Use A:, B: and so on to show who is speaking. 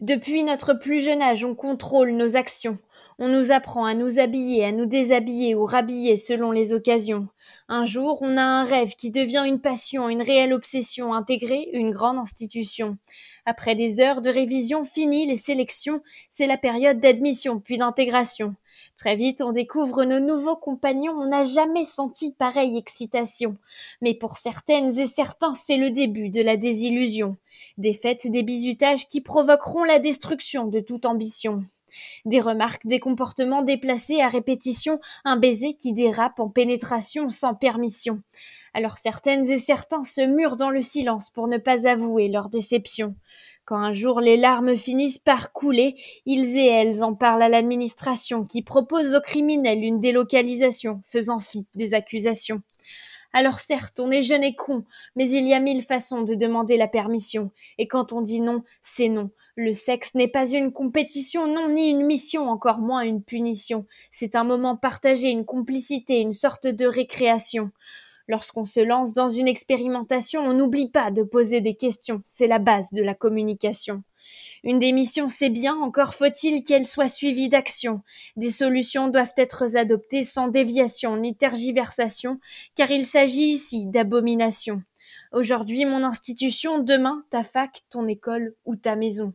A: Depuis notre plus jeune âge, on contrôle nos actions. On nous apprend à nous habiller, à nous déshabiller ou rhabiller selon les occasions. Un jour, on a un rêve qui devient une passion, une réelle obsession, intégrer une grande institution. Après des heures de révision finies les sélections, c'est la période d'admission puis d'intégration. Très vite, on découvre nos nouveaux compagnons, on n'a jamais senti pareille excitation. Mais pour certaines et certains, c'est le début de la désillusion. Des fêtes, des bizutages qui provoqueront la destruction de toute ambition. Des remarques, des comportements déplacés à répétition, un baiser qui dérape en pénétration sans permission. Alors certaines et certains se murent dans le silence pour ne pas avouer leur déception. Quand un jour les larmes finissent par couler, ils et elles en parlent à l'administration qui propose aux criminels une délocalisation, faisant fi des accusations. Alors certes, on est jeune et con, mais il y a mille façons de demander la permission, et quand on dit non, c'est non. Le sexe n'est pas une compétition, non, ni une mission, encore moins une punition. C'est un moment partagé, une complicité, une sorte de récréation. Lorsqu'on se lance dans une expérimentation, on n'oublie pas de poser des questions, c'est la base de la communication. Une démission, c'est bien, encore faut-il qu'elle soit suivie d'action. Des solutions doivent être adoptées sans déviation ni tergiversation, car il s'agit ici d'abomination. Aujourd'hui mon institution, demain ta fac, ton école ou ta maison.